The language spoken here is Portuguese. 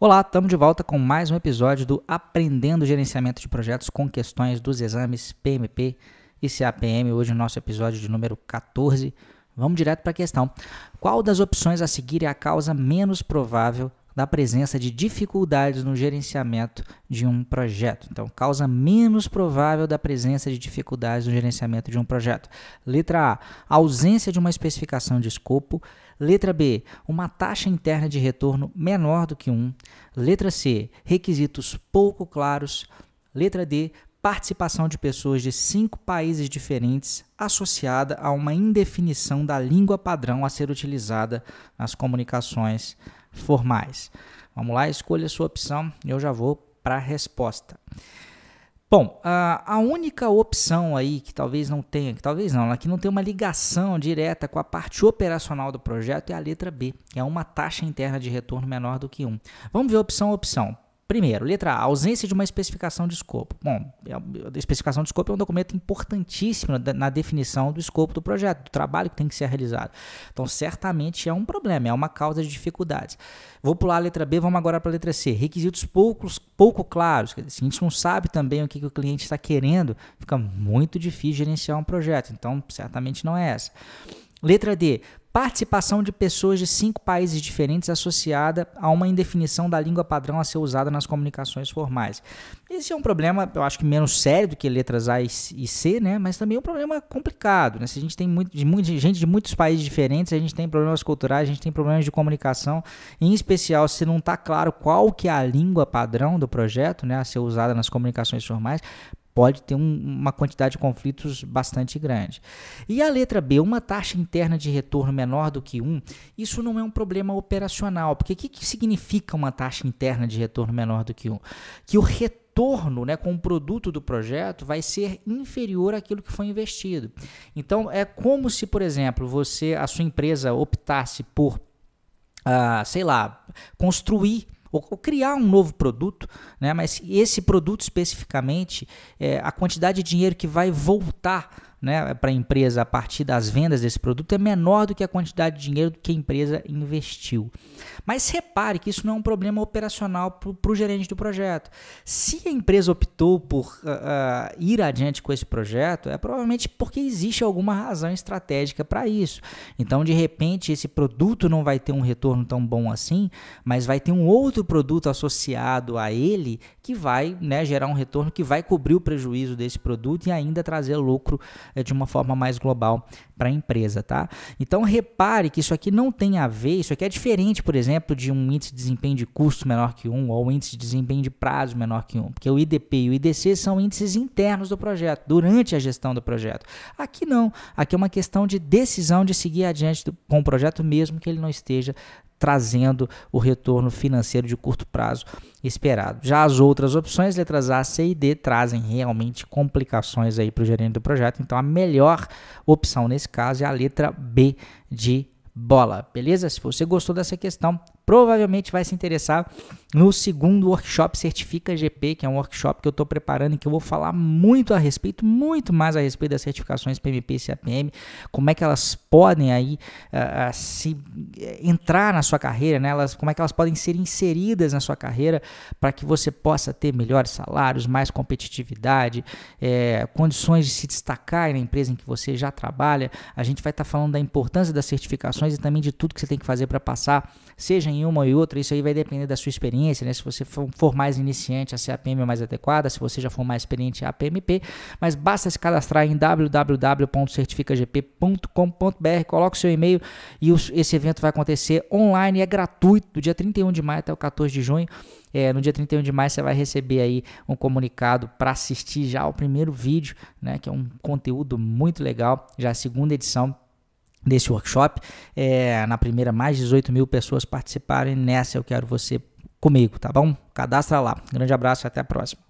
Olá, estamos de volta com mais um episódio do Aprendendo Gerenciamento de Projetos com questões dos exames PMP e CAPM. Hoje, nosso episódio de número 14. Vamos direto para a questão. Qual das opções a seguir é a causa menos provável da presença de dificuldades no gerenciamento de um projeto? Então, causa menos provável da presença de dificuldades no gerenciamento de um projeto. Letra A: ausência de uma especificação de escopo. Letra B, uma taxa interna de retorno menor do que 1. Letra C, requisitos pouco claros. Letra D, participação de pessoas de cinco países diferentes associada a uma indefinição da língua padrão a ser utilizada nas comunicações formais. Vamos lá, escolha a sua opção e eu já vou para a resposta. Bom, a, única opção aí que talvez não tenha, que talvez não, que não tem uma ligação direta com a parte operacional do projeto é a letra B, que é uma taxa interna de retorno menor do que 1. Vamos ver opção a opção. Primeiro, letra A, ausência de uma especificação de escopo. Bom, é a especificação de escopo é um documento importantíssimo na definição do escopo do projeto, do trabalho que tem que ser realizado. Então, certamente é um problema, é uma causa de dificuldades. Vou pular a letra B, vamos agora para a letra C. Requisitos poucos, pouco claros. Se a gente não sabe também o que o cliente está querendo, fica muito difícil gerenciar um projeto. Então, certamente não é essa. Letra D, participação de pessoas de cinco países diferentes associada a uma indefinição da língua padrão a ser usada nas comunicações formais. Esse é um problema, eu acho que menos sério do que letras A e C, né? mas também é um problema complicado. Né? Se a gente tem muito, de muita gente de muitos países diferentes, a gente tem problemas culturais, a gente tem problemas de comunicação, em especial se não está claro qual que é a língua padrão do projeto né, a ser usada nas comunicações formais, pode ter um, uma quantidade de conflitos bastante grande. E a letra B, uma taxa interna de retorno menor do que 1, isso não é um problema operacional, porque o que, que significa uma taxa interna de retorno menor do que 1? Que o retorno né, com o produto do projeto vai ser inferior àquilo que foi investido. Então, é como se, por exemplo, você, a sua empresa optasse por, ah, sei lá, construir ou, ou, criar um novo produto, né? mas esse produto especificamente, é, a quantidade de dinheiro que vai voltar né, para a empresa a partir das vendas desse produto é menor do que a quantidade de dinheiro que a empresa investiu. Mas repare que isso não é um problema operacional para o gerente do projeto. Se a empresa optou por uh, uh, ir adiante com esse projeto, é provavelmente porque existe alguma razão estratégica para isso. Então, de repente, esse produto não vai ter um retorno tão bom assim, mas vai ter um outro produto associado a ele que vai né, gerar um retorno que vai cobrir o prejuízo desse produto e ainda trazer lucro de uma forma mais global para a empresa, tá? Então repare que isso aqui não tem a ver, isso aqui é diferente, por exemplo, de um índice de desempenho de custo menor que um ou um índice de desempenho de prazo menor que um, porque o IDP e o IDC são índices internos do projeto, durante a gestão do projeto. Aqui não, aqui é uma questão de decisão de seguir adiante do, com o projeto mesmo que ele não esteja trazendo o retorno financeiro de curto prazo esperado. Já as outras opções, letras A, C e D, trazem realmente complicações aí para o gerente do projeto. Então, a melhor opção nesse caso é a letra B de bola, beleza? Se você gostou dessa questão, provavelmente vai se interessar no segundo workshop Certifica GP, que é um workshop que eu estou preparando e que eu vou falar muito a respeito, muito mais a respeito das certificações PMP e CAPM, como é que elas podem aí uh, se entrar na sua carreira, né? elas, como é que elas podem ser inseridas na sua carreira para que você possa ter melhores salários, mais competitividade, é, condições de se destacar na empresa em que você já trabalha. A gente vai estar tá falando da importância das certificações e também de tudo que você tem que fazer para passar, seja em uma ou outra, isso aí vai depender da sua experiência, né? Se você for, mais iniciante, a CAPM é mais adequada, se você já for mais experiente, a APMP, mas basta se cadastrar em www.certificagp.com.br, coloque seu e-mail e esse evento vai acontecer online, é gratuito, do dia 31 de maio até o 14 de junho. É, no dia 31 de maio você vai receber aí um comunicado para assistir já o primeiro vídeo, né, que é um conteúdo muito legal, já a segunda edição desse workshop. É, na primeira, mais de 18 mil pessoas participaram e nessa eu quero você comigo, tá bom? Cadastra lá. Grande abraço e até a próxima.